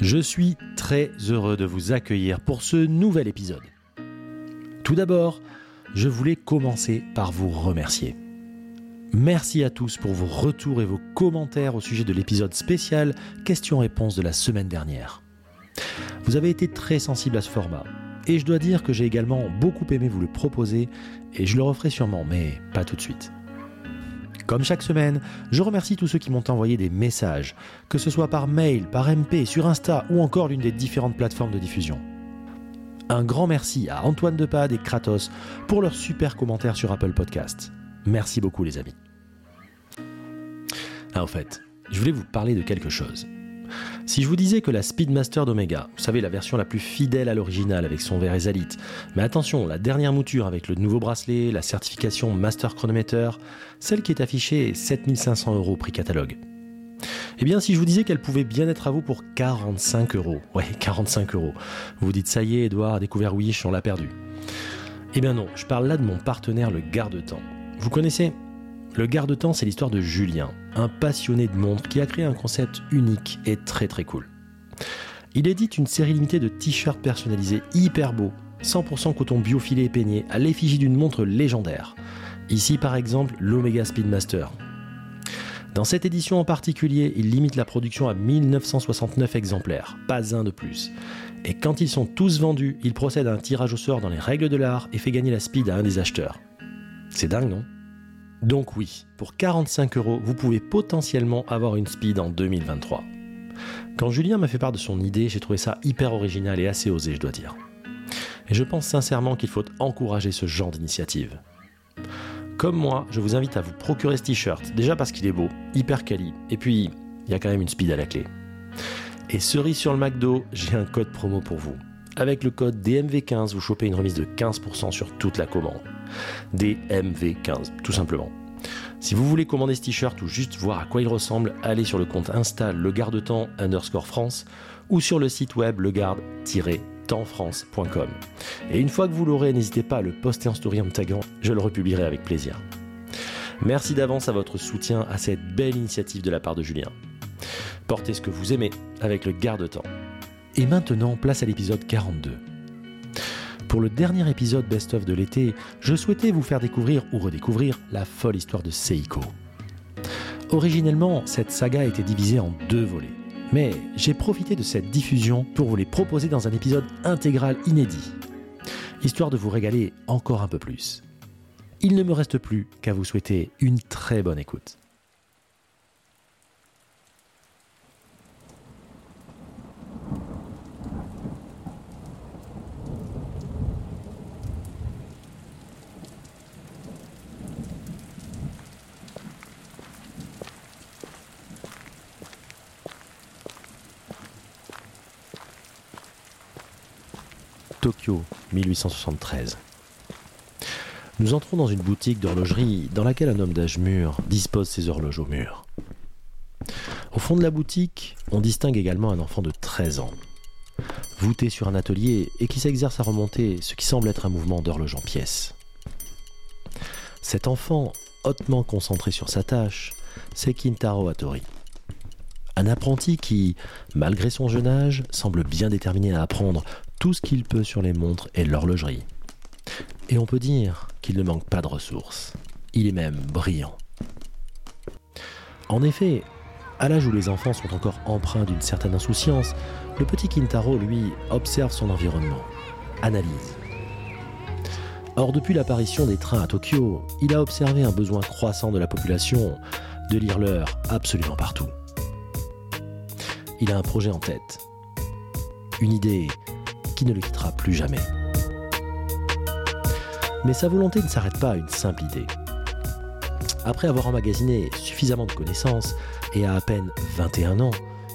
Je suis très heureux de vous accueillir pour ce nouvel épisode. Tout d'abord, je voulais commencer par vous remercier. Merci à tous pour vos retours et vos commentaires au sujet de l'épisode spécial questions-réponses de la semaine dernière. Vous avez été très sensible à ce format, et je dois dire que j'ai également beaucoup aimé vous le proposer, et je le referai sûrement, mais pas tout de suite. Comme chaque semaine, je remercie tous ceux qui m'ont envoyé des messages, que ce soit par mail, par MP, sur Insta ou encore l'une des différentes plateformes de diffusion. Un grand merci à Antoine Depade et Kratos pour leurs super commentaires sur Apple Podcast. Merci beaucoup les amis. Ah, au fait, je voulais vous parler de quelque chose. Si je vous disais que la Speedmaster d'Omega, vous savez la version la plus fidèle à l'original avec son verre Esalite, mais attention, la dernière mouture avec le nouveau bracelet, la certification Master Chronometer, celle qui est affichée 7500 euros prix catalogue. Eh bien, si je vous disais qu'elle pouvait bien être à vous pour 45 euros, ouais, 45 euros, vous vous dites ça y est, Edouard a découvert Wish, on l'a perdu. Eh bien non, je parle là de mon partenaire le garde-temps. Vous connaissez le garde-temps, c'est l'histoire de Julien, un passionné de montres qui a créé un concept unique et très très cool. Il édite une série limitée de t-shirts personnalisés hyper beaux, 100% coton biofilé et peigné, à l'effigie d'une montre légendaire. Ici par exemple l'Omega Speedmaster. Dans cette édition en particulier, il limite la production à 1969 exemplaires, pas un de plus. Et quand ils sont tous vendus, il procède à un tirage au sort dans les règles de l'art et fait gagner la speed à un des acheteurs. C'est dingue, non? Donc oui, pour 45 euros, vous pouvez potentiellement avoir une Speed en 2023. Quand Julien m'a fait part de son idée, j'ai trouvé ça hyper original et assez osé, je dois dire. Et je pense sincèrement qu'il faut encourager ce genre d'initiative. Comme moi, je vous invite à vous procurer ce t-shirt, déjà parce qu'il est beau, hyper quali, et puis il y a quand même une speed à la clé. Et cerise sur le McDo, j'ai un code promo pour vous. Avec le code DMV15, vous chopez une remise de 15% sur toute la commande. DMV15, tout simplement. Si vous voulez commander ce t-shirt ou juste voir à quoi il ressemble, allez sur le compte Insta le garde-temps underscore France ou sur le site web legarde-tempsfrance.com. Et une fois que vous l'aurez, n'hésitez pas à le poster en story en me taguant, je le republierai avec plaisir. Merci d'avance à votre soutien à cette belle initiative de la part de Julien. Portez ce que vous aimez avec le garde-temps. Et maintenant, place à l'épisode 42. Pour le dernier épisode best-of de l'été, je souhaitais vous faire découvrir ou redécouvrir la folle histoire de Seiko. Originellement, cette saga était divisée en deux volets. Mais j'ai profité de cette diffusion pour vous les proposer dans un épisode intégral inédit, histoire de vous régaler encore un peu plus. Il ne me reste plus qu'à vous souhaiter une très bonne écoute. Tokyo, 1873. Nous entrons dans une boutique d'horlogerie dans laquelle un homme d'âge mûr dispose ses horloges au mur. Au fond de la boutique, on distingue également un enfant de 13 ans, voûté sur un atelier et qui s'exerce à remonter ce qui semble être un mouvement d'horloge en pièces. Cet enfant, hautement concentré sur sa tâche, c'est Kintaro Hattori. Un apprenti qui, malgré son jeune âge, semble bien déterminé à apprendre tout ce qu'il peut sur les montres et l'horlogerie. Et on peut dire qu'il ne manque pas de ressources. Il est même brillant. En effet, à l'âge où les enfants sont encore empreints d'une certaine insouciance, le petit Kintaro, lui, observe son environnement, analyse. Or, depuis l'apparition des trains à Tokyo, il a observé un besoin croissant de la population de lire l'heure absolument partout. Il a un projet en tête, une idée qui ne le quittera plus jamais. Mais sa volonté ne s'arrête pas à une simple idée. Après avoir emmagasiné suffisamment de connaissances et à à peine 21 ans,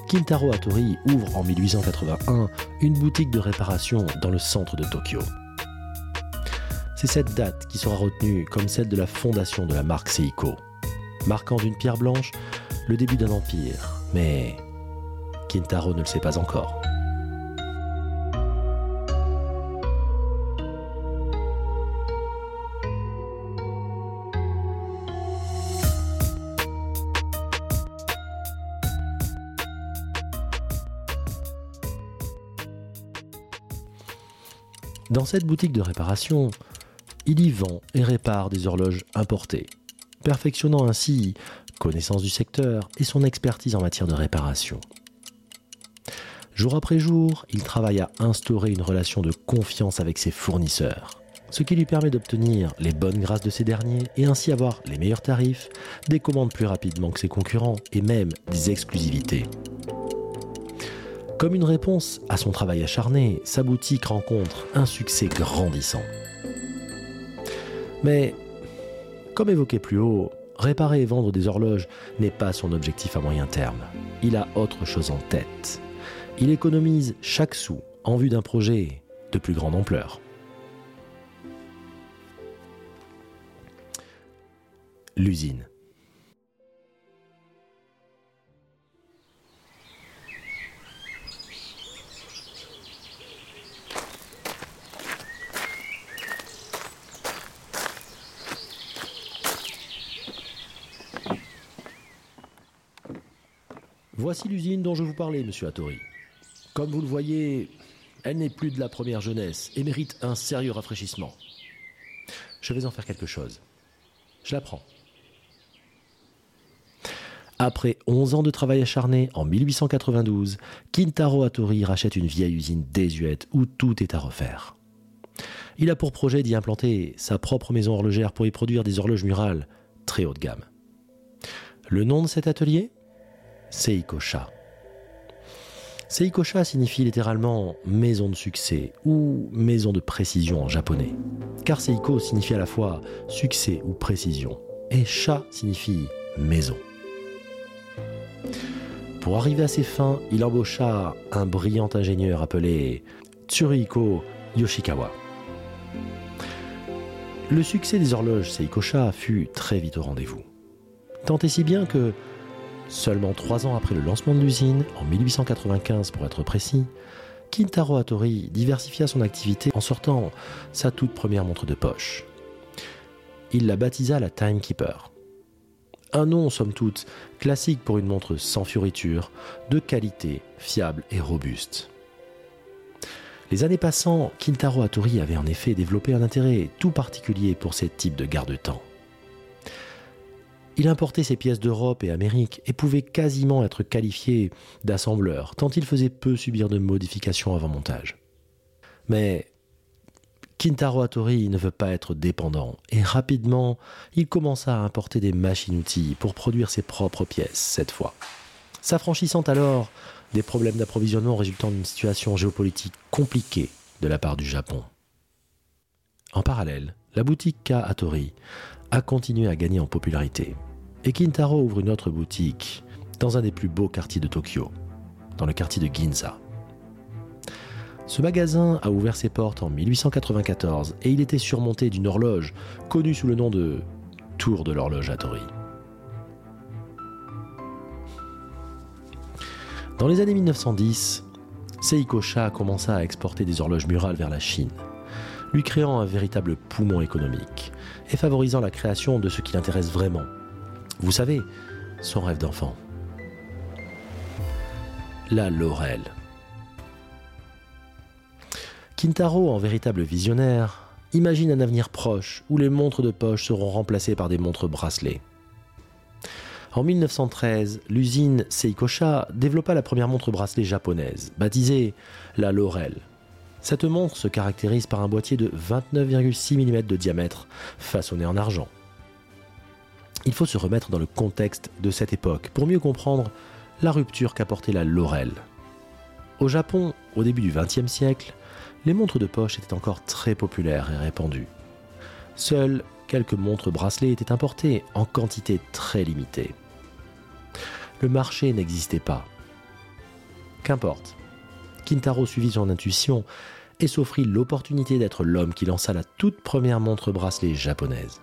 Kintaro Hattori ouvre en 1881 une boutique de réparation dans le centre de Tokyo. C'est cette date qui sera retenue comme celle de la fondation de la marque Seiko, marquant d'une pierre blanche le début d'un empire, mais Kintaro ne le sait pas encore. Dans cette boutique de réparation, il y vend et répare des horloges importées, perfectionnant ainsi connaissance du secteur et son expertise en matière de réparation. Jour après jour, il travaille à instaurer une relation de confiance avec ses fournisseurs, ce qui lui permet d'obtenir les bonnes grâces de ces derniers et ainsi avoir les meilleurs tarifs, des commandes plus rapidement que ses concurrents et même des exclusivités. Comme une réponse à son travail acharné, sa boutique rencontre un succès grandissant. Mais, comme évoqué plus haut, réparer et vendre des horloges n'est pas son objectif à moyen terme. Il a autre chose en tête. Il économise chaque sou en vue d'un projet de plus grande ampleur. L'usine. Voici l'usine dont je vous parlais, monsieur Hattori. Comme vous le voyez, elle n'est plus de la première jeunesse et mérite un sérieux rafraîchissement. Je vais en faire quelque chose. Je la prends. Après 11 ans de travail acharné, en 1892, Kintaro Hattori rachète une vieille usine désuète où tout est à refaire. Il a pour projet d'y implanter sa propre maison horlogère pour y produire des horloges murales très haut de gamme. Le nom de cet atelier? Seikosha. Seikosha signifie littéralement maison de succès ou maison de précision en japonais. Car Seiko signifie à la fois succès ou précision. Et Sha signifie maison. Pour arriver à ses fins, il embaucha un brillant ingénieur appelé Tsuruhiko Yoshikawa. Le succès des horloges Seikosha fut très vite au rendez-vous. Tant et si bien que Seulement trois ans après le lancement de l'usine, en 1895 pour être précis, Kintaro Hattori diversifia son activité en sortant sa toute première montre de poche. Il la baptisa la Timekeeper. Un nom, somme toute, classique pour une montre sans fioriture, de qualité, fiable et robuste. Les années passant, Kintaro Hattori avait en effet développé un intérêt tout particulier pour ce type de garde-temps. Il importait ses pièces d'Europe et Amérique et pouvait quasiment être qualifié d'assembleur, tant il faisait peu subir de modifications avant montage. Mais Kintaro Hattori ne veut pas être dépendant et rapidement, il commença à importer des machines-outils pour produire ses propres pièces cette fois. S'affranchissant alors des problèmes d'approvisionnement résultant d'une situation géopolitique compliquée de la part du Japon. En parallèle, la boutique K Hattori a continué à gagner en popularité. Et Kintaro ouvre une autre boutique dans un des plus beaux quartiers de Tokyo, dans le quartier de Ginza. Ce magasin a ouvert ses portes en 1894 et il était surmonté d'une horloge connue sous le nom de Tour de l'horloge Hattori. Dans les années 1910, Seiko Sha commença à exporter des horloges murales vers la Chine, lui créant un véritable poumon économique et favorisant la création de ce qui l'intéresse vraiment. Vous savez, son rêve d'enfant. La Laurel. Kintaro, en véritable visionnaire, imagine un avenir proche où les montres de poche seront remplacées par des montres bracelets. En 1913, l'usine Seikosha développa la première montre bracelet japonaise, baptisée la Laurel, cette montre se caractérise par un boîtier de 29,6 mm de diamètre, façonné en argent. Il faut se remettre dans le contexte de cette époque pour mieux comprendre la rupture qu'apportait la Laurel. Au Japon, au début du XXe siècle, les montres de poche étaient encore très populaires et répandues. Seuls quelques montres bracelets étaient importées en quantité très limitée. Le marché n'existait pas. Qu'importe. Kintaro suivit son intuition et s'offrit l'opportunité d'être l'homme qui lança la toute première montre bracelet japonaise.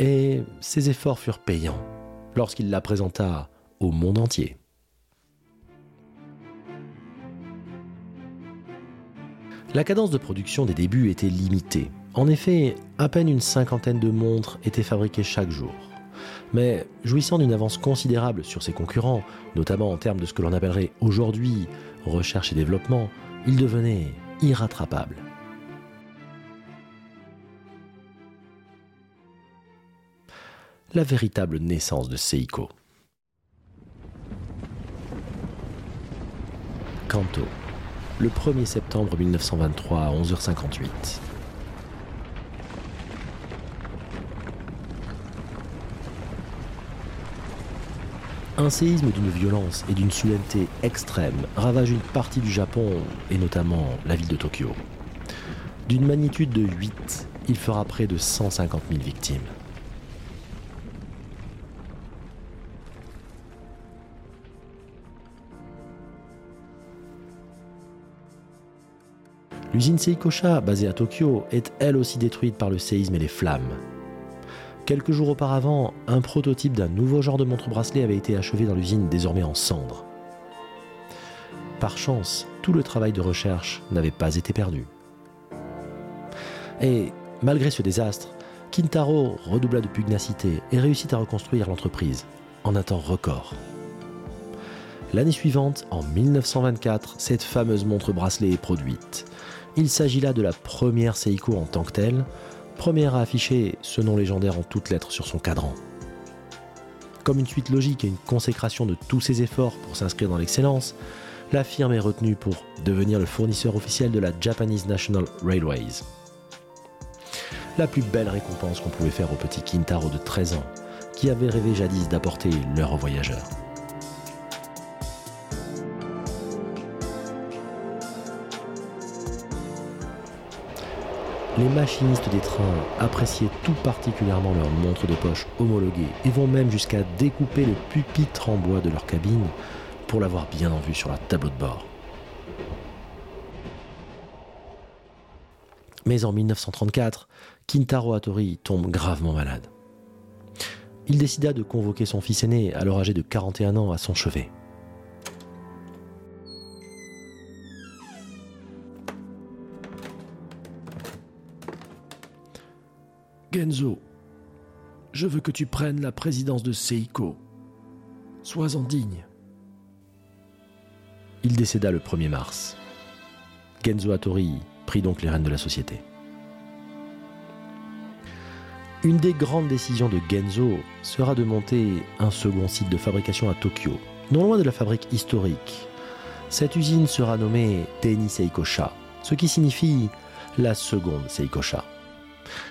Et ses efforts furent payants lorsqu'il la présenta au monde entier. La cadence de production des débuts était limitée. En effet, à peine une cinquantaine de montres étaient fabriquées chaque jour. Mais jouissant d'une avance considérable sur ses concurrents, notamment en termes de ce que l'on appellerait aujourd'hui recherche et développement, il devenait irrattrapable. La véritable naissance de Seiko. Kanto, le 1er septembre 1923 à 11h58. Un séisme d'une violence et d'une soudaineté extrême ravage une partie du Japon et notamment la ville de Tokyo. D'une magnitude de 8, il fera près de 150 000 victimes. L'usine Seikosha, basée à Tokyo, est elle aussi détruite par le séisme et les flammes. Quelques jours auparavant, un prototype d'un nouveau genre de montre-bracelet avait été achevé dans l'usine désormais en cendres. Par chance, tout le travail de recherche n'avait pas été perdu. Et malgré ce désastre, Kintaro redoubla de pugnacité et réussit à reconstruire l'entreprise en un temps record. L'année suivante, en 1924, cette fameuse montre bracelet est produite. Il s'agit là de la première Seiko en tant que telle, première à afficher ce nom légendaire en toutes lettres sur son cadran. Comme une suite logique et une consécration de tous ses efforts pour s'inscrire dans l'excellence, la firme est retenue pour devenir le fournisseur officiel de la Japanese National Railways. La plus belle récompense qu'on pouvait faire au petit Kintaro de 13 ans, qui avait rêvé jadis d'apporter l'heure aux voyageurs. Les machinistes des trains appréciaient tout particulièrement leurs montres de poche homologuées et vont même jusqu'à découper le pupitre en bois de leur cabine pour l'avoir bien en vue sur leur tableau de bord. Mais en 1934, Kintaro Hattori tombe gravement malade. Il décida de convoquer son fils aîné, alors âgé de 41 ans, à son chevet. Genzo, je veux que tu prennes la présidence de Seiko. Sois-en digne. Il décéda le 1er mars. Genzo Hattori prit donc les rênes de la société. Une des grandes décisions de Genzo sera de monter un second site de fabrication à Tokyo, non loin de la fabrique historique. Cette usine sera nommée Teni Seikosha, ce qui signifie la seconde Seikosha.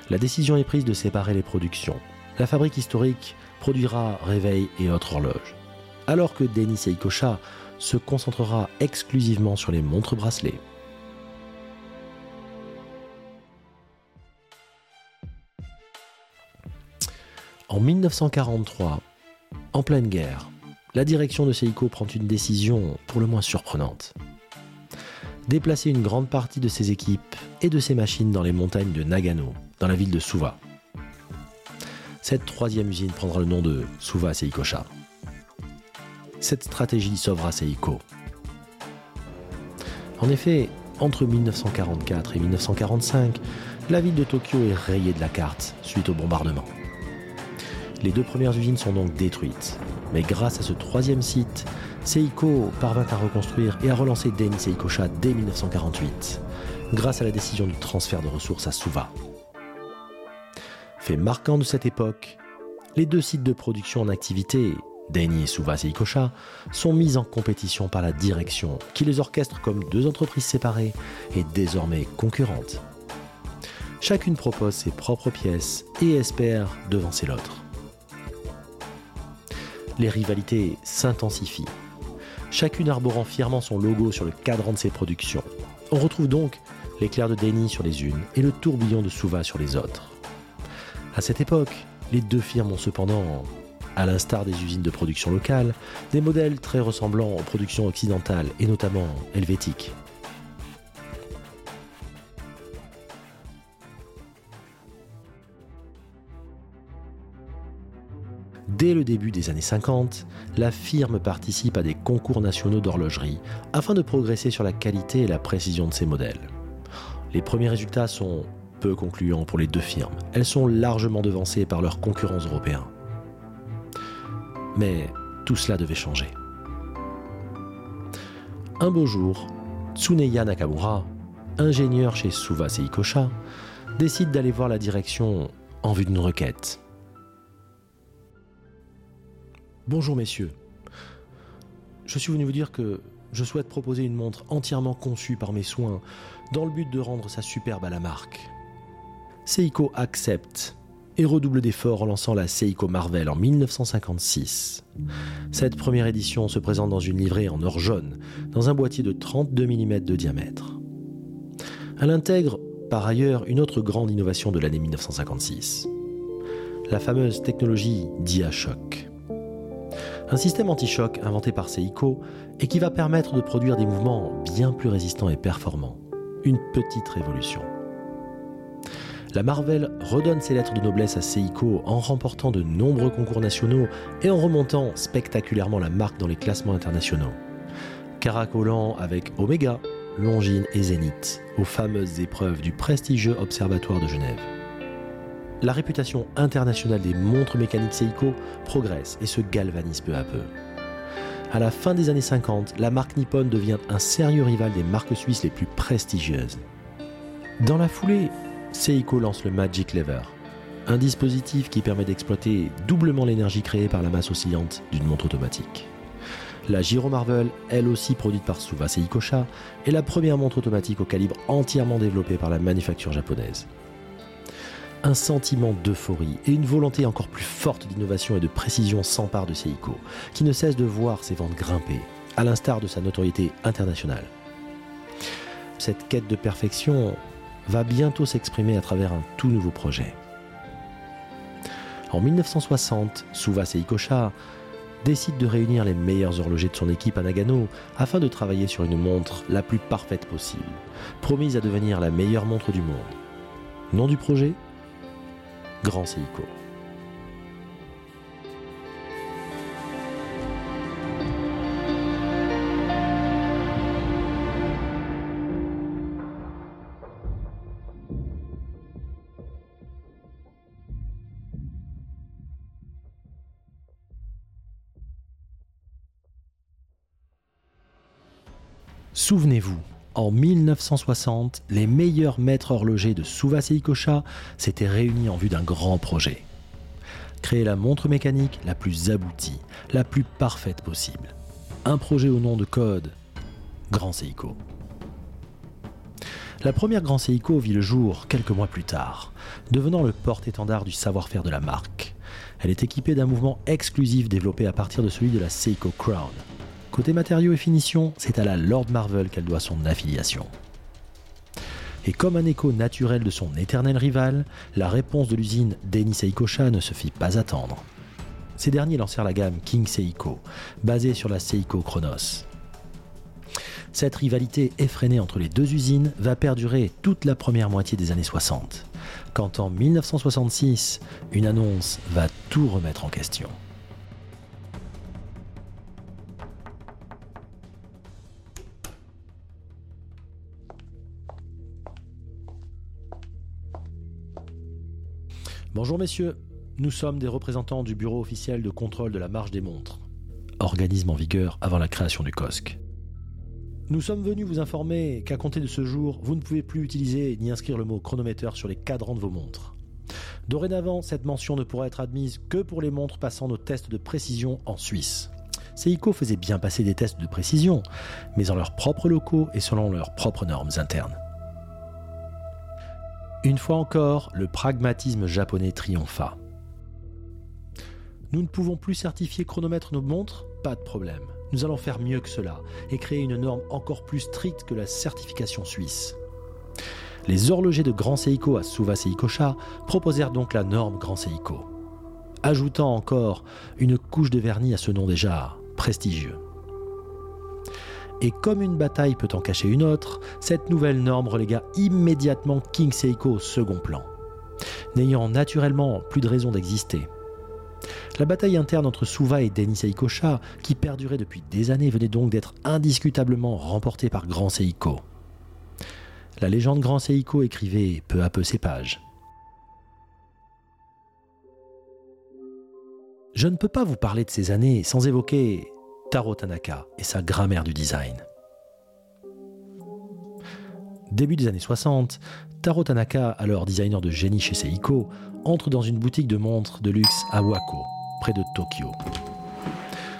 La décision est prise de séparer les productions. La fabrique historique produira réveil et autres horloges, alors que Denis Seikosha se concentrera exclusivement sur les montres bracelets. En 1943, en pleine guerre, la direction de Seiko prend une décision pour le moins surprenante déplacer une grande partie de ses équipes et de ses machines dans les montagnes de Nagano, dans la ville de Suva. Cette troisième usine prendra le nom de Suva Seikosha. Cette stratégie sauvera Seiko. En effet, entre 1944 et 1945, la ville de Tokyo est rayée de la carte suite au bombardement. Les deux premières usines sont donc détruites, mais grâce à ce troisième site, Seiko parvint à reconstruire et à relancer Deni Seikosha dès 1948, grâce à la décision du transfert de ressources à Suva. Fait marquant de cette époque, les deux sites de production en activité, Deni et Suva Seikosha, sont mis en compétition par la direction qui les orchestre comme deux entreprises séparées et désormais concurrentes. Chacune propose ses propres pièces et espère devancer l'autre. Les rivalités s'intensifient chacune arborant fièrement son logo sur le cadran de ses productions. On retrouve donc l'éclair de Denny sur les unes et le tourbillon de Suva sur les autres. À cette époque, les deux firmes ont cependant, à l'instar des usines de production locales, des modèles très ressemblants aux productions occidentales et notamment helvétiques. Dès le début des années 50, la firme participe à des concours nationaux d'horlogerie afin de progresser sur la qualité et la précision de ses modèles. Les premiers résultats sont peu concluants pour les deux firmes. Elles sont largement devancées par leurs concurrents européens. Mais tout cela devait changer. Un beau jour, Tsuneya Nakamura, ingénieur chez Suva Seikosha, décide d'aller voir la direction en vue d'une requête. Bonjour messieurs. Je suis venu vous dire que je souhaite proposer une montre entièrement conçue par mes soins dans le but de rendre sa superbe à la marque. Seiko accepte et redouble d'efforts en lançant la Seiko Marvel en 1956. Cette première édition se présente dans une livrée en or jaune, dans un boîtier de 32 mm de diamètre. Elle intègre par ailleurs une autre grande innovation de l'année 1956, la fameuse technologie DiaShock un système anti-choc inventé par Seiko et qui va permettre de produire des mouvements bien plus résistants et performants. Une petite révolution. La Marvel redonne ses lettres de noblesse à Seiko en remportant de nombreux concours nationaux et en remontant spectaculairement la marque dans les classements internationaux. Caracolant avec Omega, Longines et Zénith aux fameuses épreuves du prestigieux Observatoire de Genève la réputation internationale des montres mécaniques Seiko progresse et se galvanise peu à peu. À la fin des années 50, la marque Nippon devient un sérieux rival des marques suisses les plus prestigieuses. Dans la foulée, Seiko lance le Magic Lever, un dispositif qui permet d'exploiter doublement l'énergie créée par la masse oscillante d'une montre automatique. La Giro Marvel, elle aussi produite par Suva Seikosha, est la première montre automatique au calibre entièrement développée par la manufacture japonaise un sentiment d'euphorie et une volonté encore plus forte d'innovation et de précision s'emparent de Seiko, qui ne cesse de voir ses ventes grimper, à l'instar de sa notoriété internationale. Cette quête de perfection va bientôt s'exprimer à travers un tout nouveau projet. En 1960, Suva Seikosha décide de réunir les meilleurs horlogers de son équipe à Nagano afin de travailler sur une montre la plus parfaite possible, promise à devenir la meilleure montre du monde. Nom du projet? Grand Seiko. En 1960, les meilleurs maîtres horlogers de Suva Seikosha s'étaient réunis en vue d'un grand projet. Créer la montre mécanique la plus aboutie, la plus parfaite possible. Un projet au nom de code Grand Seiko. La première Grand Seiko vit le jour quelques mois plus tard, devenant le porte-étendard du savoir-faire de la marque. Elle est équipée d'un mouvement exclusif développé à partir de celui de la Seiko Crown, Côté matériaux et finition, c'est à la Lord Marvel qu'elle doit son affiliation. Et comme un écho naturel de son éternel rival, la réponse de l'usine Denny Seikosha ne se fit pas attendre. Ces derniers lancèrent la gamme King Seiko, basée sur la Seiko Chronos. Cette rivalité effrénée entre les deux usines va perdurer toute la première moitié des années 60, quand en 1966, une annonce va tout remettre en question. Bonjour messieurs, nous sommes des représentants du Bureau officiel de contrôle de la marge des montres, organisme en vigueur avant la création du COSC. Nous sommes venus vous informer qu'à compter de ce jour, vous ne pouvez plus utiliser ni inscrire le mot chronomètre sur les cadrans de vos montres. Dorénavant, cette mention ne pourra être admise que pour les montres passant nos tests de précision en Suisse. Seiko faisait bien passer des tests de précision, mais en leurs propres locaux et selon leurs propres normes internes. Une fois encore, le pragmatisme japonais triompha. Nous ne pouvons plus certifier chronomètre nos montres Pas de problème. Nous allons faire mieux que cela et créer une norme encore plus stricte que la certification suisse. Les horlogers de Grand Seiko à Suva Seikosha proposèrent donc la norme Grand Seiko, ajoutant encore une couche de vernis à ce nom déjà prestigieux. Et comme une bataille peut en cacher une autre, cette nouvelle norme relégua immédiatement King Seiko au second plan, n'ayant naturellement plus de raison d'exister. La bataille interne entre Suva et Denny Seikosha, qui perdurait depuis des années, venait donc d'être indiscutablement remportée par Grand Seiko. La légende Grand Seiko écrivait peu à peu ses pages. Je ne peux pas vous parler de ces années sans évoquer Taro Tanaka et sa grammaire du design. Début des années 60, Taro Tanaka, alors designer de génie chez Seiko, entre dans une boutique de montres de luxe à Wako, près de Tokyo.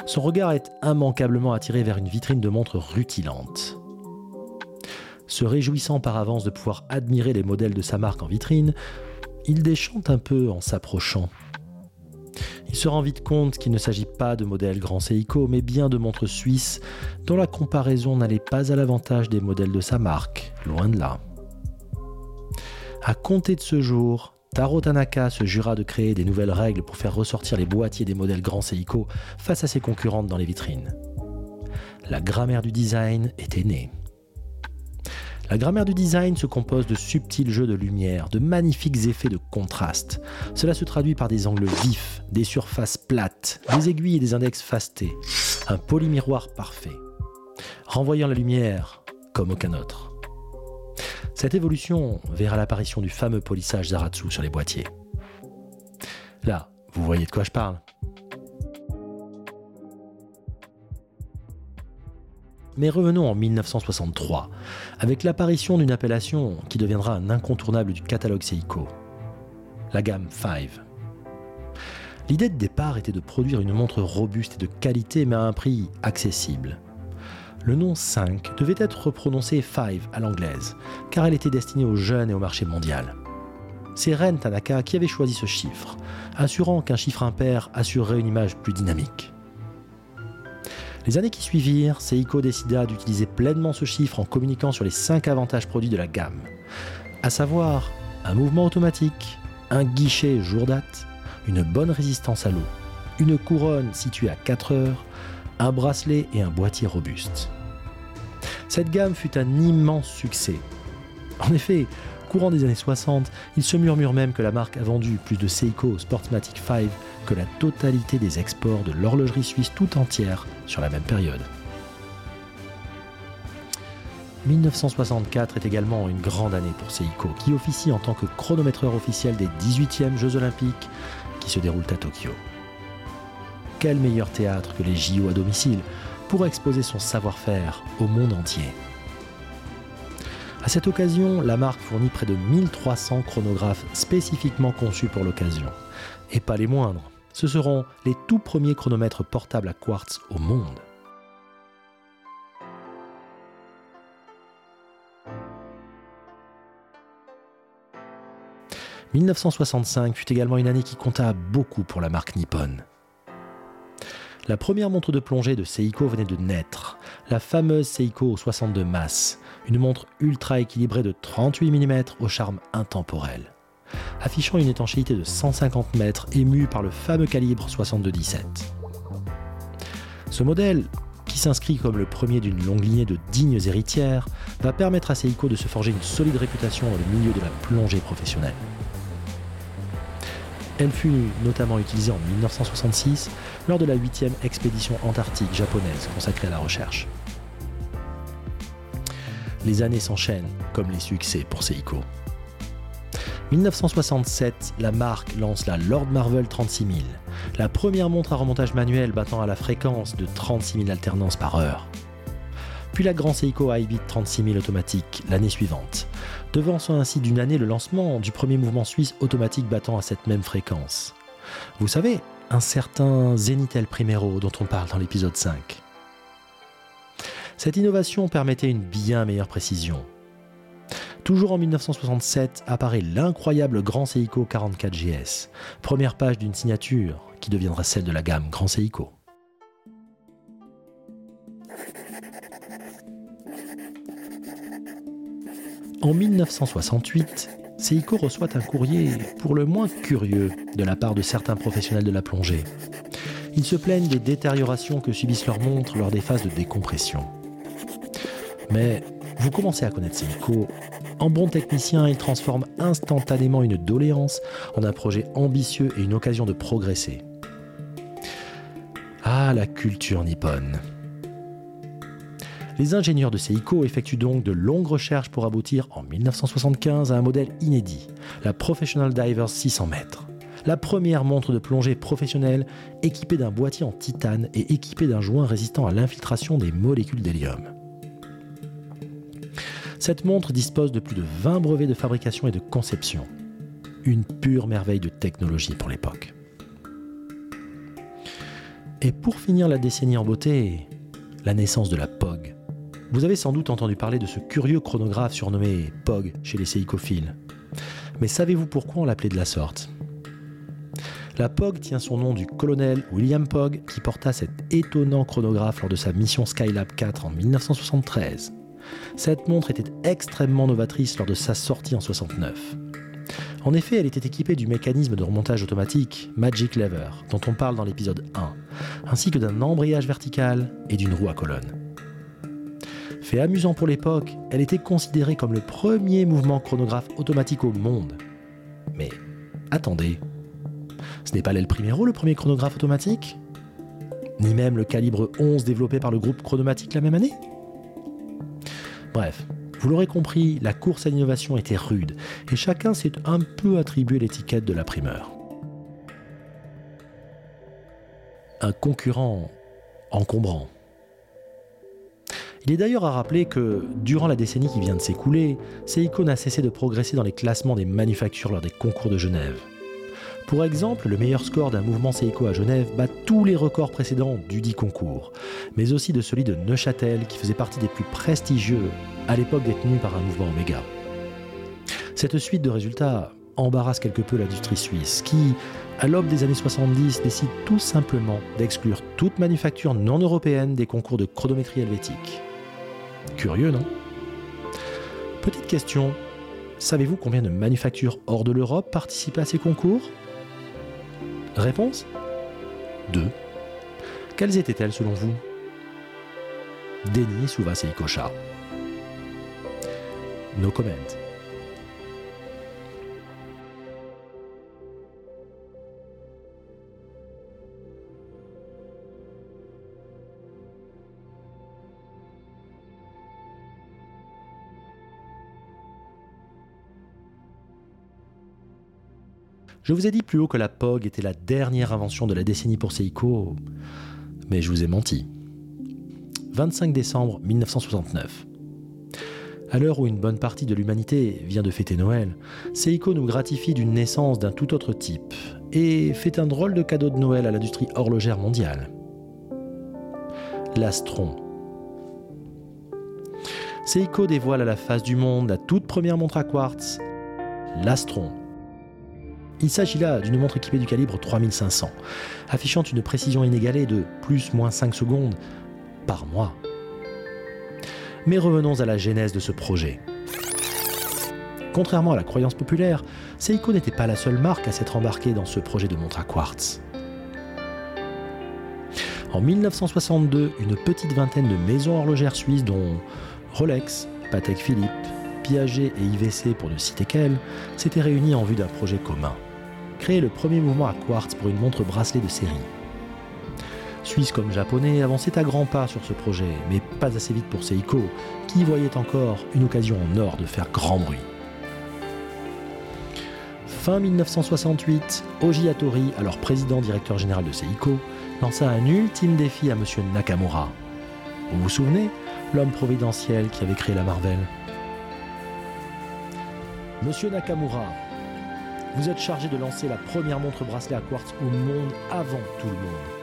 Son regard est immanquablement attiré vers une vitrine de montres rutilante. Se réjouissant par avance de pouvoir admirer les modèles de sa marque en vitrine, il déchante un peu en s'approchant il se rend vite compte qu'il ne s'agit pas de modèles Grand Seiko, mais bien de montres suisses dont la comparaison n'allait pas à l'avantage des modèles de sa marque, loin de là. À compter de ce jour, Taro Tanaka se jura de créer des nouvelles règles pour faire ressortir les boîtiers des modèles Grand Seiko face à ses concurrentes dans les vitrines. La grammaire du design était née. La grammaire du design se compose de subtils jeux de lumière, de magnifiques effets de contraste. Cela se traduit par des angles vifs, des surfaces plates, des aiguilles et des index fastés, un polymiroir parfait, renvoyant la lumière comme aucun autre. Cette évolution verra l'apparition du fameux polissage Zaratsu sur les boîtiers. Là, vous voyez de quoi je parle Mais revenons en 1963, avec l'apparition d'une appellation qui deviendra un incontournable du catalogue Seiko, la gamme 5. L'idée de départ était de produire une montre robuste et de qualité mais à un prix accessible. Le nom 5 devait être prononcé 5 à l'anglaise, car elle était destinée aux jeunes et au marché mondial. C'est Ren Tanaka qui avait choisi ce chiffre, assurant qu'un chiffre impair assurerait une image plus dynamique. Les années qui suivirent, Seiko décida d'utiliser pleinement ce chiffre en communiquant sur les 5 avantages produits de la gamme, à savoir un mouvement automatique, un guichet jour date, une bonne résistance à l'eau, une couronne située à 4 heures, un bracelet et un boîtier robuste. Cette gamme fut un immense succès. En effet, courant des années 60, il se murmure même que la marque a vendu plus de Seiko Sportsmatic 5 que la totalité des exports de l'horlogerie suisse tout entière sur la même période. 1964 est également une grande année pour Seiko, qui officie en tant que chronométreur officiel des 18e Jeux olympiques qui se déroulent à Tokyo. Quel meilleur théâtre que les JO à domicile pour exposer son savoir-faire au monde entier? À cette occasion, la marque fournit près de 1300 chronographes spécifiquement conçus pour l'occasion. Et pas les moindres, ce seront les tout premiers chronomètres portables à quartz au monde. « 1965 fut également une année qui compta beaucoup pour la marque Nippon. La première montre de plongée de Seiko venait de naître, la fameuse Seiko 62 masses, une montre ultra équilibrée de 38 mm au charme intemporel, affichant une étanchéité de 150 mètres émue par le fameux calibre 62-17. Ce modèle, qui s'inscrit comme le premier d'une longue lignée de dignes héritières, va permettre à Seiko de se forger une solide réputation dans le milieu de la plongée professionnelle. Elle fut notamment utilisée en 1966 lors de la 8e expédition antarctique japonaise consacrée à la recherche. Les années s'enchaînent comme les succès pour Seiko. 1967, la marque lance la Lord Marvel 36000, la première montre à remontage manuel battant à la fréquence de 36 000 alternances par heure. Puis la Grand Seiko iBeat 36000 automatique l'année suivante, devançant ainsi d'une année le lancement du premier mouvement suisse automatique battant à cette même fréquence. Vous savez, un certain Zenitel Primero dont on parle dans l'épisode 5. Cette innovation permettait une bien meilleure précision. Toujours en 1967 apparaît l'incroyable Grand Seiko 44GS, première page d'une signature qui deviendra celle de la gamme Grand Seiko. En 1968, Seiko reçoit un courrier pour le moins curieux de la part de certains professionnels de la plongée. Ils se plaignent des détériorations que subissent leurs montres lors des phases de décompression. Mais vous commencez à connaître Seiko. En bon technicien, il transforme instantanément une doléance en un projet ambitieux et une occasion de progresser. Ah, la culture nippone. Les ingénieurs de Seiko effectuent donc de longues recherches pour aboutir en 1975 à un modèle inédit, la Professional Divers 600 mètres. La première montre de plongée professionnelle équipée d'un boîtier en titane et équipée d'un joint résistant à l'infiltration des molécules d'hélium. Cette montre dispose de plus de 20 brevets de fabrication et de conception. Une pure merveille de technologie pour l'époque. Et pour finir la décennie en beauté, la naissance de la POG. Vous avez sans doute entendu parler de ce curieux chronographe surnommé POG chez les séicophiles. Mais savez-vous pourquoi on l'appelait de la sorte? La POG tient son nom du colonel William POG qui porta cet étonnant chronographe lors de sa mission Skylab 4 en 1973. Cette montre était extrêmement novatrice lors de sa sortie en 69. En effet, elle était équipée du mécanisme de remontage automatique Magic Lever, dont on parle dans l'épisode 1, ainsi que d'un embrayage vertical et d'une roue à colonne. Fait amusant pour l'époque, elle était considérée comme le premier mouvement chronographe automatique au monde. Mais attendez, ce n'est pas l'aile Primero le premier chronographe automatique? Ni même le calibre 11 développé par le groupe Chronomatique la même année? Bref, vous l'aurez compris, la course à l'innovation était rude et chacun s'est un peu attribué l'étiquette de la primeur. Un concurrent encombrant. Il est d'ailleurs à rappeler que, durant la décennie qui vient de s'écouler, Seiko n'a cessé de progresser dans les classements des manufactures lors des concours de Genève. Pour exemple, le meilleur score d'un mouvement Seiko à Genève bat tous les records précédents du dit concours, mais aussi de celui de Neuchâtel qui faisait partie des plus prestigieux à l'époque détenu par un mouvement Omega. Cette suite de résultats embarrasse quelque peu l'industrie suisse qui, à l'aube des années 70, décide tout simplement d'exclure toute manufacture non européenne des concours de chronométrie helvétique. Curieux, non? Petite question, savez-vous combien de manufactures hors de l'Europe participaient à ces concours? Réponse 2. Quelles étaient-elles selon vous? Denis Souvas et Cochard. No Je vous ai dit plus haut que la POG était la dernière invention de la décennie pour Seiko, mais je vous ai menti. 25 décembre 1969. À l'heure où une bonne partie de l'humanité vient de fêter Noël, Seiko nous gratifie d'une naissance d'un tout autre type et fait un drôle de cadeau de Noël à l'industrie horlogère mondiale. L'Astron. Seiko dévoile à la face du monde la toute première montre à quartz, l'Astron. Il s'agit là d'une montre équipée du calibre 3500, affichant une précision inégalée de plus-moins 5 secondes par mois. Mais revenons à la genèse de ce projet. Contrairement à la croyance populaire, Seiko n'était pas la seule marque à s'être embarquée dans ce projet de montre à quartz. En 1962, une petite vingtaine de maisons horlogères suisses dont Rolex, Patek Philippe, Piaget et IVC pour ne citer qu'elles, s'étaient réunies en vue d'un projet commun. Créer le premier mouvement à quartz pour une montre bracelet de série. Suisse comme japonais avançaient à grands pas sur ce projet, mais pas assez vite pour Seiko, qui voyait encore une occasion en or de faire grand bruit. Fin 1968, Oji Hattori, alors président directeur général de Seiko, lança un ultime défi à M. Nakamura. Vous vous souvenez L'homme providentiel qui avait créé la Marvel? Monsieur Nakamura, vous êtes chargé de lancer la première montre bracelet à quartz au monde avant tout le monde.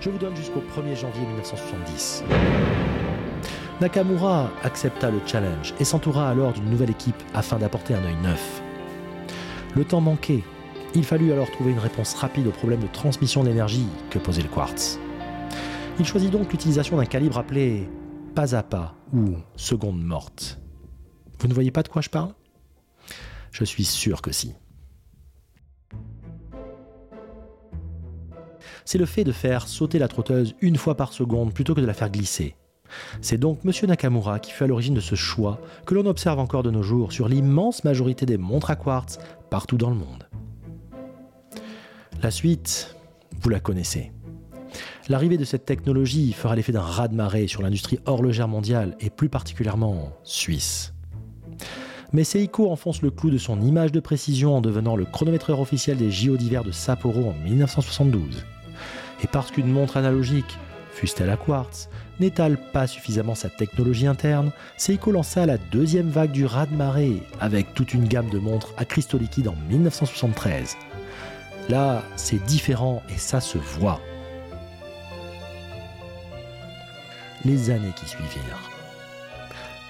Je vous donne jusqu'au 1er janvier 1970. Nakamura accepta le challenge et s'entoura alors d'une nouvelle équipe afin d'apporter un œil neuf. Le temps manquait. Il fallut alors trouver une réponse rapide au problème de transmission d'énergie que posait le quartz. Il choisit donc l'utilisation d'un calibre appelé pas à pas ou seconde morte. Vous ne voyez pas de quoi je parle? Je suis sûr que si. C'est le fait de faire sauter la trotteuse une fois par seconde plutôt que de la faire glisser. C'est donc M. Nakamura qui fut à l'origine de ce choix que l'on observe encore de nos jours sur l'immense majorité des montres à quartz partout dans le monde. La suite, vous la connaissez. L'arrivée de cette technologie fera l'effet d'un raz-de-marée sur l'industrie horlogère mondiale et plus particulièrement suisse. Mais Seiko enfonce le clou de son image de précision en devenant le chronométreur officiel des JO d'hiver de Sapporo en 1972. Et parce qu'une montre analogique, fût-elle à quartz, n'étale pas suffisamment sa technologie interne, Seiko lança la deuxième vague du raz-de-marée avec toute une gamme de montres à cristaux liquides en 1973. Là, c'est différent et ça se voit. Les années qui suivirent.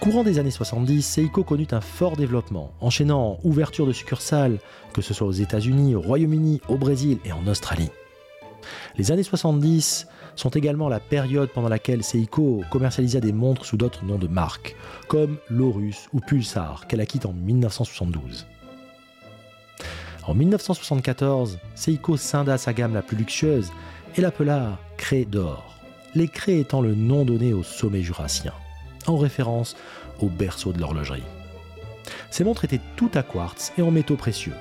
Courant des années 70, Seiko connut un fort développement, enchaînant ouverture de succursales, que ce soit aux États-Unis, au Royaume-Uni, au Brésil et en Australie. Les années 70 sont également la période pendant laquelle Seiko commercialisa des montres sous d'autres noms de marques, comme Lorus ou Pulsar, qu'elle acquitte en 1972. En 1974, Seiko scinda sa gamme la plus luxueuse et l'appela Cré d'or, les craies étant le nom donné au sommet jurassien, en référence au berceau de l'horlogerie. Ces montres étaient toutes à quartz et en métaux précieux.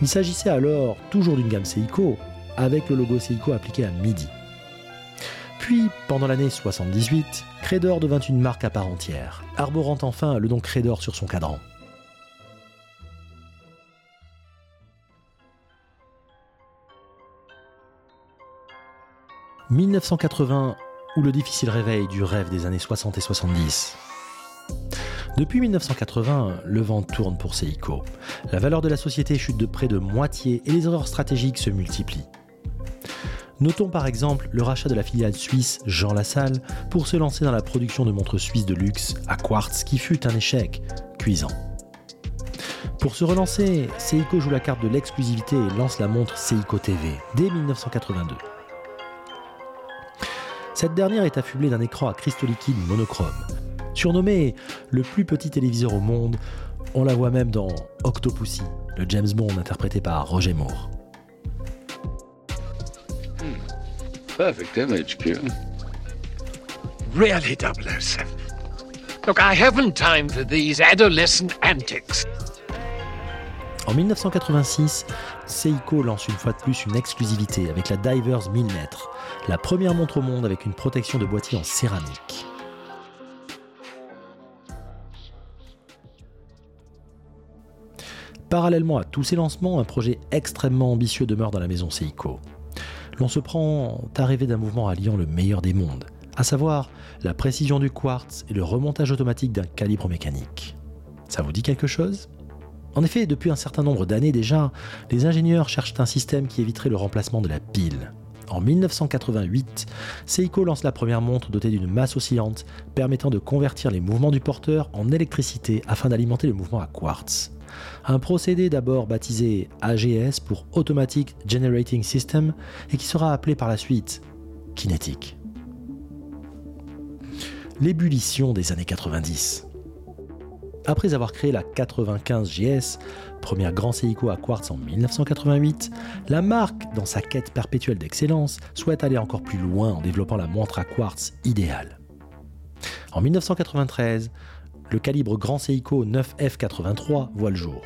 Il s'agissait alors toujours d'une gamme Seiko, avec le logo Seiko appliqué à midi. Puis, pendant l'année 78, Credor devint une marque à part entière, arborant enfin le nom Credor sur son cadran. 1980 ou le difficile réveil du rêve des années 60 et 70. Depuis 1980, le vent tourne pour Seiko. La valeur de la société chute de près de moitié et les erreurs stratégiques se multiplient. Notons par exemple le rachat de la filiale suisse Jean Lassalle pour se lancer dans la production de montres suisses de luxe à quartz qui fut un échec cuisant. Pour se relancer, Seiko joue la carte de l'exclusivité et lance la montre Seiko TV dès 1982. Cette dernière est affublée d'un écran à cristaux liquides monochrome. Surnommé le plus petit téléviseur au monde, on la voit même dans Octopussy, le James Bond interprété par Roger Moore. Hmm. Perfect image, Q. Really 007. Look, I haven't time for these adolescent antics. En 1986, Seiko lance une fois de plus une exclusivité avec la Divers 1000 mètres, la première montre au monde avec une protection de boîtier en céramique. Parallèlement à tous ces lancements, un projet extrêmement ambitieux demeure dans la maison Seiko. L'on se prend à rêver d'un mouvement alliant le meilleur des mondes, à savoir la précision du quartz et le remontage automatique d'un calibre mécanique. Ça vous dit quelque chose? En effet, depuis un certain nombre d'années déjà, les ingénieurs cherchent un système qui éviterait le remplacement de la pile. En 1988, Seiko lance la première montre dotée d'une masse oscillante permettant de convertir les mouvements du porteur en électricité afin d'alimenter le mouvement à quartz. Un procédé d'abord baptisé AGS pour Automatic Generating System et qui sera appelé par la suite kinétique. L'ébullition des années 90. Après avoir créé la 95 GS, première grand Seiko à quartz en 1988, la marque, dans sa quête perpétuelle d'excellence, souhaite aller encore plus loin en développant la montre à quartz idéale. En 1993, le calibre grand Seiko 9F83 voit le jour.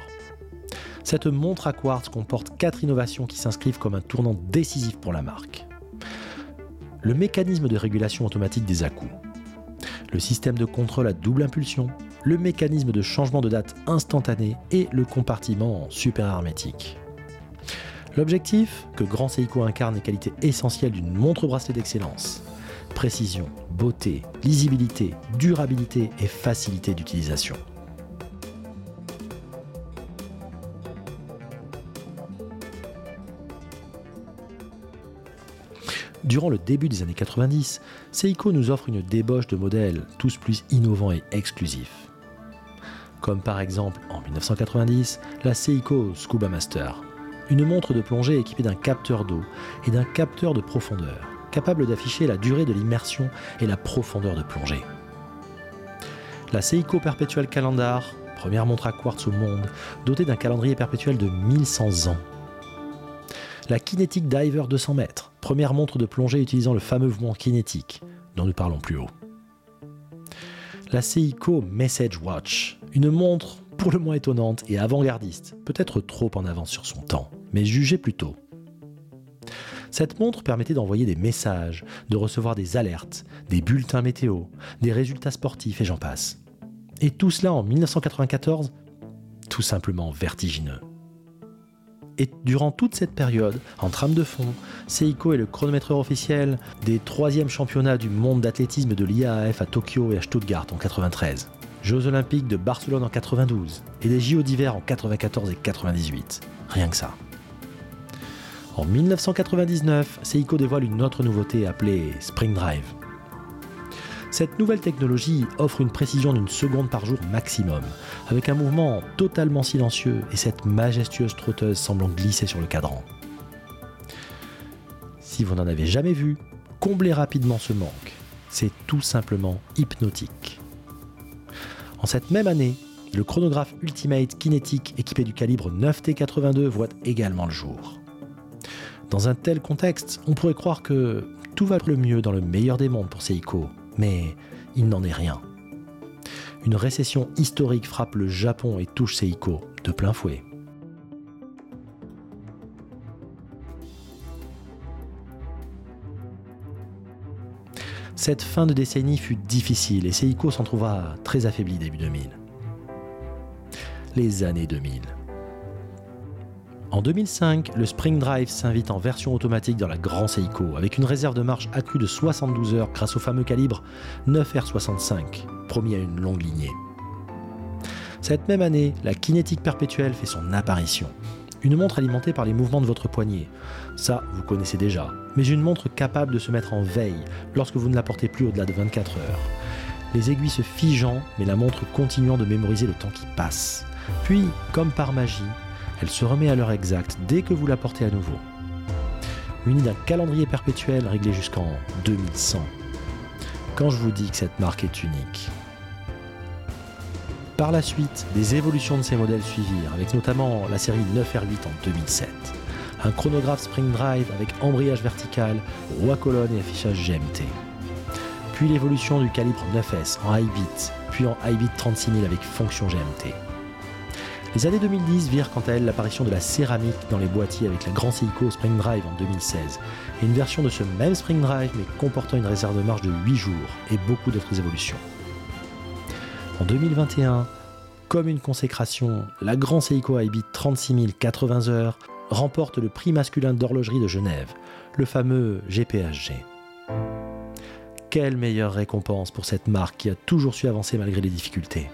Cette montre à quartz comporte quatre innovations qui s'inscrivent comme un tournant décisif pour la marque. Le mécanisme de régulation automatique des à-coups, le système de contrôle à double impulsion, le mécanisme de changement de date instantané et le compartiment super hermétique. L'objectif Que Grand Seiko incarne les qualités essentielles d'une montre bracelet d'excellence. Précision, beauté, lisibilité, durabilité et facilité d'utilisation. Durant le début des années 90, Seiko nous offre une débauche de modèles, tous plus innovants et exclusifs comme par exemple en 1990 la Seiko Scuba Master, une montre de plongée équipée d'un capteur d'eau et d'un capteur de profondeur, capable d'afficher la durée de l'immersion et la profondeur de plongée. La Seiko Perpetual Calendar, première montre à quartz au monde, dotée d'un calendrier perpétuel de 1100 ans. La Kinetic Diver 200 mètres, première montre de plongée utilisant le fameux mouvement kinétique, dont nous parlons plus haut. La Seiko Message Watch, une montre pour le moins étonnante et avant-gardiste, peut-être trop en avance sur son temps, mais jugée plutôt. Cette montre permettait d'envoyer des messages, de recevoir des alertes, des bulletins météo, des résultats sportifs et j'en passe. Et tout cela en 1994 Tout simplement vertigineux. Et durant toute cette période, en trame de fond, Seiko est le chronométreur officiel des troisièmes championnats du monde d'athlétisme de l'IAAF à Tokyo et à Stuttgart en 93, Jeux olympiques de Barcelone en 92 et des JO d'hiver en 94 et 98. Rien que ça. En 1999, Seiko dévoile une autre nouveauté appelée Spring Drive. Cette nouvelle technologie offre une précision d'une seconde par jour maximum, avec un mouvement totalement silencieux et cette majestueuse trotteuse semblant glisser sur le cadran. Si vous n'en avez jamais vu, comblez rapidement ce manque. C'est tout simplement hypnotique. En cette même année, le chronographe Ultimate Kinetic équipé du calibre 9T82 voit également le jour. Dans un tel contexte, on pourrait croire que tout va le mieux dans le meilleur des mondes pour Seiko, mais il n'en est rien. Une récession historique frappe le Japon et touche Seiko de plein fouet. Cette fin de décennie fut difficile et Seiko s'en trouva très affaibli début 2000. Les années 2000. En 2005, le Spring Drive s'invite en version automatique dans la Grand Seiko, avec une réserve de marche accrue de 72 heures grâce au fameux calibre 9R65, promis à une longue lignée. Cette même année, la kinétique perpétuelle fait son apparition. Une montre alimentée par les mouvements de votre poignet. Ça, vous connaissez déjà. Mais une montre capable de se mettre en veille lorsque vous ne la portez plus au-delà de 24 heures. Les aiguilles se figeant, mais la montre continuant de mémoriser le temps qui passe. Puis, comme par magie, elle se remet à l'heure exacte dès que vous la portez à nouveau. Munie d'un calendrier perpétuel réglé jusqu'en 2100. Quand je vous dis que cette marque est unique. Par la suite, des évolutions de ces modèles suivirent, avec notamment la série 9R8 en 2007. Un chronographe Spring Drive avec embrayage vertical, roi colonne et affichage GMT. Puis l'évolution du calibre 9S en high puis en high bit 36000 avec fonction GMT. Les années 2010 virent quant à elles l'apparition de la céramique dans les boîtiers avec la Grand Seiko Spring Drive en 2016, et une version de ce même Spring Drive mais comportant une réserve de marche de 8 jours et beaucoup d'autres évolutions. En 2021, comme une consécration, la Grand Seiko IB 36080 heures remporte le prix masculin d'horlogerie de Genève, le fameux GPHG. Quelle meilleure récompense pour cette marque qui a toujours su avancer malgré les difficultés.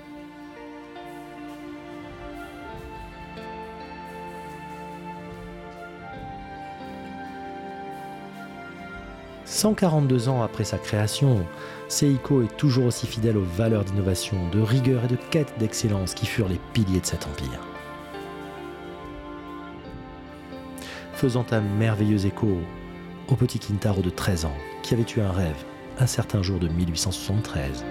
142 ans après sa création, Seiko est toujours aussi fidèle aux valeurs d'innovation, de rigueur et de quête d'excellence qui furent les piliers de cet empire. Faisant un merveilleux écho au petit Kintaro de 13 ans qui avait eu un rêve un certain jour de 1873.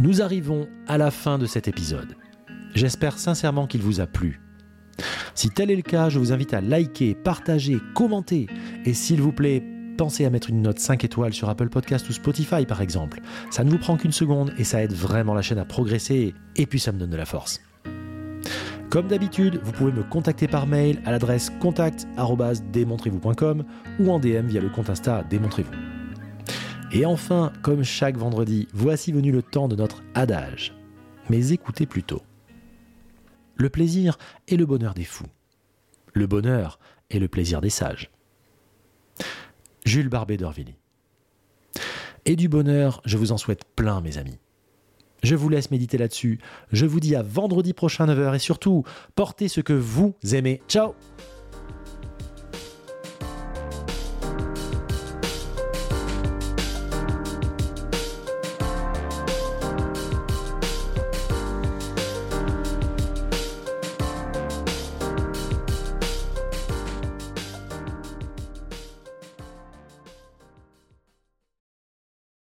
Nous arrivons à la fin de cet épisode. J'espère sincèrement qu'il vous a plu. Si tel est le cas, je vous invite à liker, partager, commenter et s'il vous plaît, pensez à mettre une note 5 étoiles sur Apple Podcast ou Spotify par exemple. Ça ne vous prend qu'une seconde et ça aide vraiment la chaîne à progresser et puis ça me donne de la force. Comme d'habitude, vous pouvez me contacter par mail à l'adresse contact@démontrez-vous.com ou en DM via le compte Insta Démontrez-vous. Et enfin, comme chaque vendredi, voici venu le temps de notre adage. Mais écoutez plutôt. Le plaisir est le bonheur des fous. Le bonheur est le plaisir des sages. Jules Barbet d'Orvilly. Et du bonheur, je vous en souhaite plein, mes amis. Je vous laisse méditer là-dessus. Je vous dis à vendredi prochain 9h et surtout, portez ce que vous aimez. Ciao